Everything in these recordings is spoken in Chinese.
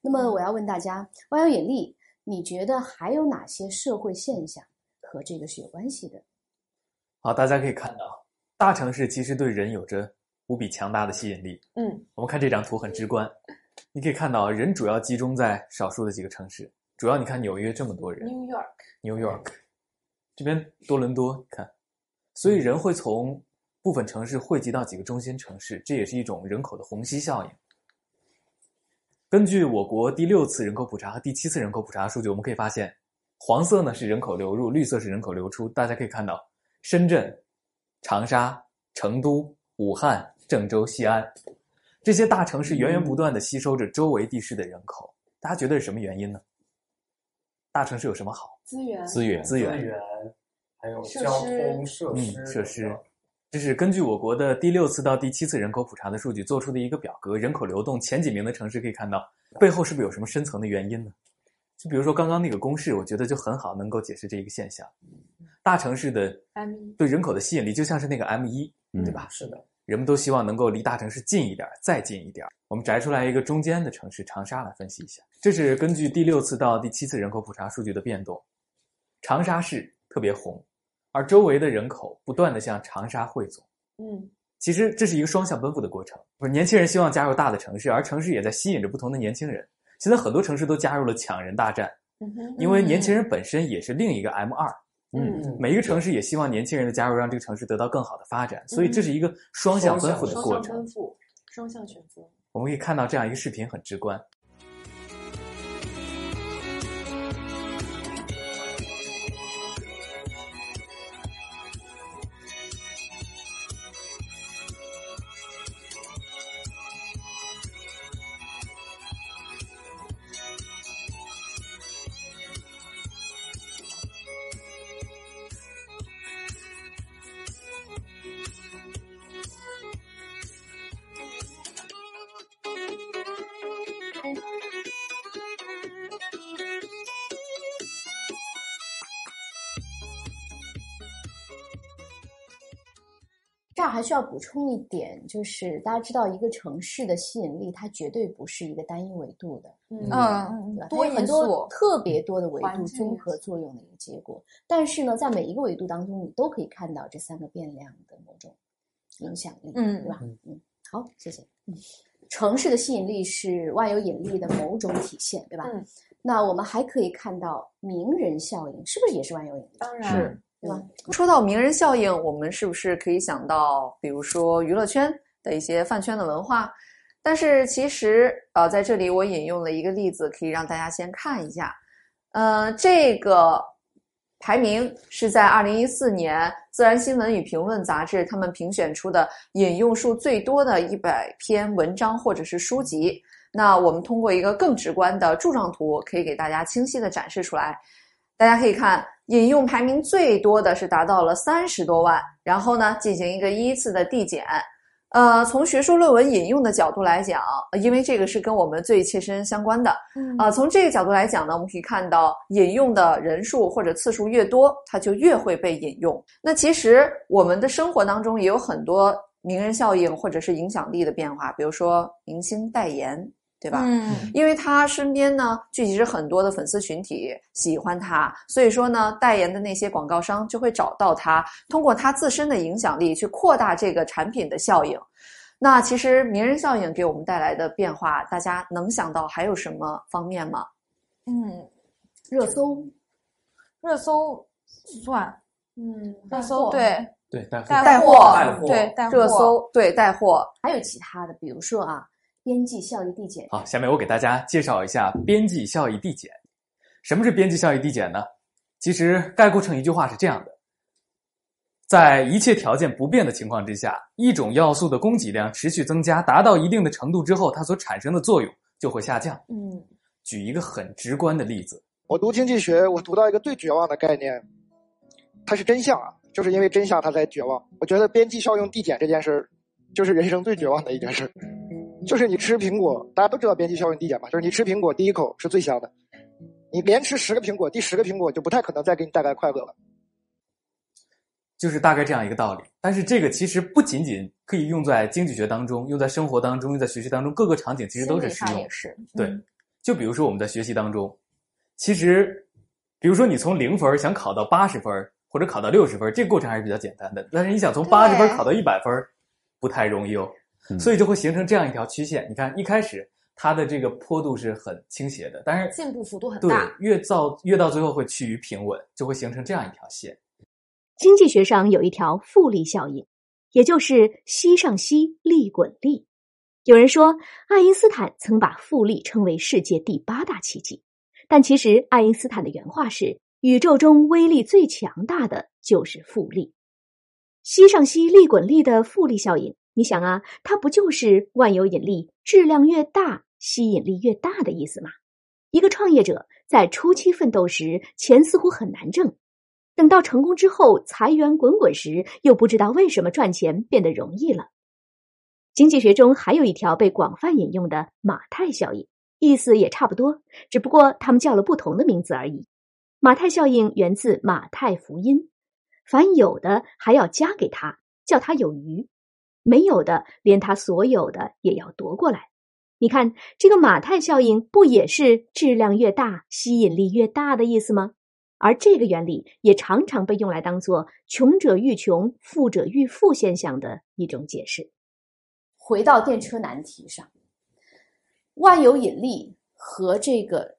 那么我要问大家，万有引力，你觉得还有哪些社会现象和这个是有关系的？好，大家可以看到，大城市其实对人有着无比强大的吸引力。嗯，我们看这张图很直观，你可以看到人主要集中在少数的几个城市，主要你看纽约这么多人 New York，，New York，这边多伦多，看，所以人会从部分城市汇集到几个中心城市，这也是一种人口的虹吸效应。根据我国第六次人口普查和第七次人口普查数据，我们可以发现，黄色呢是人口流入，绿色是人口流出。大家可以看到，深圳、长沙、成都、武汉、郑州、西安这些大城市源源不断的吸收着周围地市的人口。大家觉得是什么原因呢？大城市有什么好？资源，资源，资源，资源，还有交通设嗯施，设施。这是根据我国的第六次到第七次人口普查的数据做出的一个表格，人口流动前几名的城市可以看到，背后是不是有什么深层的原因呢？就比如说刚刚那个公式，我觉得就很好能够解释这一个现象。大城市的对人口的吸引力就像是那个 M 一，对吧？是的，人们都希望能够离大城市近一点，再近一点。我们摘出来一个中间的城市长沙来分析一下，这是根据第六次到第七次人口普查数据的变动，长沙市特别红，而周围的人口不断的向长沙汇总。嗯其实这是一个双向奔赴的过程，不是年轻人希望加入大的城市，而城市也在吸引着不同的年轻人。现在很多城市都加入了抢人大战，嗯哼，因为年轻人本身也是另一个 M 二。嗯每一个城市也希望年轻人的加入让这个城市得到更好的发展，所以这是一个双向奔赴的过程双向。奔赴，双向选择。我们可以看到这样一个视频很直观。这儿还需要补充一点，就是大家知道，一个城市的吸引力，它绝对不是一个单一维度的，嗯嗯对吧？多很多特别多的维度综合作用的一个结果。但是呢，在每一个维度当中，你都可以看到这三个变量的某种影响力，嗯对吧？嗯，好，谢谢。嗯，城市的吸引力是万有引力的某种体现，对吧？嗯。那我们还可以看到名人效应，是不是也是万有引力？当然是对吧？说到名人效应，我们是不是可以想到，比如说娱乐圈的一些饭圈的文化？但是其实，呃，在这里我引用了一个例子，可以让大家先看一下。呃，这个排名是在二零一四年《自然新闻与评论》杂志他们评选出的引用数最多的一百篇文章或者是书籍。那我们通过一个更直观的柱状图，可以给大家清晰的展示出来。大家可以看，引用排名最多的是达到了三十多万，然后呢进行一个依次的递减。呃，从学术论文引用的角度来讲，呃因为这个是跟我们最切身相关的，啊呃，从这个角度来讲呢，我们可以看到引用的人数或者次数越多，它就越会被引用。那其实我们的生活当中也有很多名人效应或者是影响力的变化，比如说明星代言，对吧？嗯因为他身边呢聚集着很多的粉丝群体，喜欢他，所以说呢，代言的那些广告商就会找到他，通过他自身的影响力去扩大这个产品的效应。那其实名人效应给我们带来的变化，大家能想到还有什么方面吗？嗯，热搜，热搜算嗯，热搜对对，带货带货对带货热搜对带货，还有其他的，比如说啊，边际效益递减。好，下面我给大家介绍一下边际效益递减。什么是边际效益递减呢？其实概括成一句话是这样的：在一切条件不变的情况之下，一种要素的供给量持续增加，达到一定的程度之后，它所产生的作用就会下降。嗯举一个很直观的例子，我读经济学，我读到一个最绝望的概念，它是真相啊，就是因为真相它才绝望。我觉得边际效用递减这件事儿，就是人生最绝望的一件事儿。就是你吃苹果，大家都知道边际效应递减嘛，就是你吃苹果第一口是最香的，你连吃十个苹果，第十个苹果就不太可能再给你带来快乐了。就是大概这样一个道理。但是这个其实不仅仅可以用在经济学当中，用在生活当中，用在学习当中，各个场景其实都是适用心理上也。是。对嗯，就比如说我们在学习当中，其实，比如说你从零分想考到八十分，或者考到六十分，这个过程还是比较简单的。但是你想从八十分考到一百分，不太容易哦。嗯所以就会形成这样一条曲线。你看，一开始它的这个坡度是很倾斜的，但是进步幅度很对大。越到越到最后会趋于平稳，就会形成这样一条线。经济学上有一条复利效应，也就是息上息，利滚利。有人说，爱因斯坦曾把复利称为世界第八大奇迹，但其实爱因斯坦的原话是：宇宙中威力最强大的就是复利。息上息，利滚利的复利效应，你想啊，它不就是万有引力质量越大，吸引力越大的意思吗？一个创业者在初期奋斗时，钱似乎很难挣。等到成功之后，财源滚滚时，又不知道为什么赚钱变得容易了。经济学中还有一条被广泛引用的马太效应，意思也差不多，只不过他们叫了不同的名字而已。马太效应源自马太福音，凡有的还要加给他，叫他有余；没有的，连他所有的也要夺过来。你看，这个马太效应不也是质量越大，吸引力越大的意思吗？而这个原理也常常被用来当做“穷者愈穷，富者愈富”现象的一种解释。回到电车难题上，万有引力和这个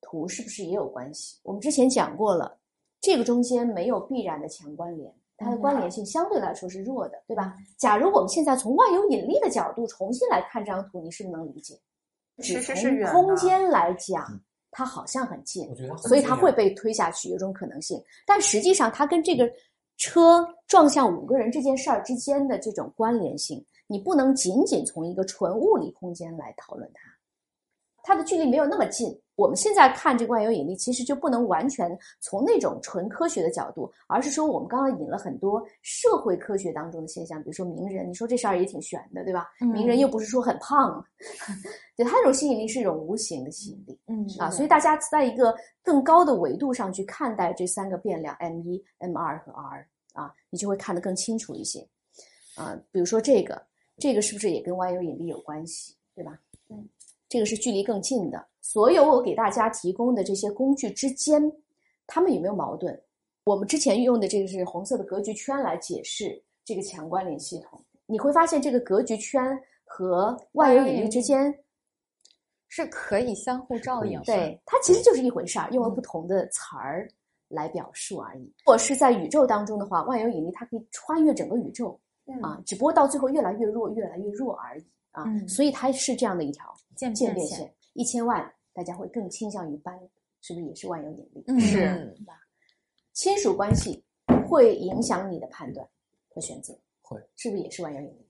图是不是也有关系？我们之前讲过了，这个中间没有必然的强关联，它的关联性相对来说是弱的，对吧？假如我们现在从万有引力的角度重新来看这张图，你是不是能理解？其只实是从空间来讲，它好像很近，所以它会被推下去，有种可能性。但实际上，它跟这个车撞向五个人这件事儿之间的这种关联性，你不能仅仅从一个纯物理空间来讨论它，它的距离没有那么近。我们现在看这个万有引力，其实就不能完全从那种纯科学的角度，而是说我们刚刚引了很多社会科学当中的现象，比如说名人，你说这事儿也挺悬的，对吧？嗯名人又不是说很胖，对，他这种吸引力是一种无形的吸引力。嗯啊，所以大家在一个更高的维度上去看待这三个变量 m 一、m 二和 r 啊，你就会看得更清楚一些。啊，比如说这个，这个是不是也跟万有引力有关系，对吧？嗯，这个是距离更近的。所有我给大家提供的这些工具之间，它们有没有矛盾？我们之前用的这个是红色的格局圈来解释这个强关联系统，你会发现这个格局圈和万有引力之间是可以相互照应的。对，它其实就是一回事儿，用了不同的词儿来表述而已。如果是在宇宙当中的话，万有引力它可以穿越整个宇宙嗯啊，只不过到最后越来越弱，越来越弱而已啊。嗯所以它是这样的一条渐变线渐变线，一千万大家会更倾向于搬，是不是也是万有引力？嗯是吧？亲属关系会影响你的判断和选择，会是不是也是万有引力？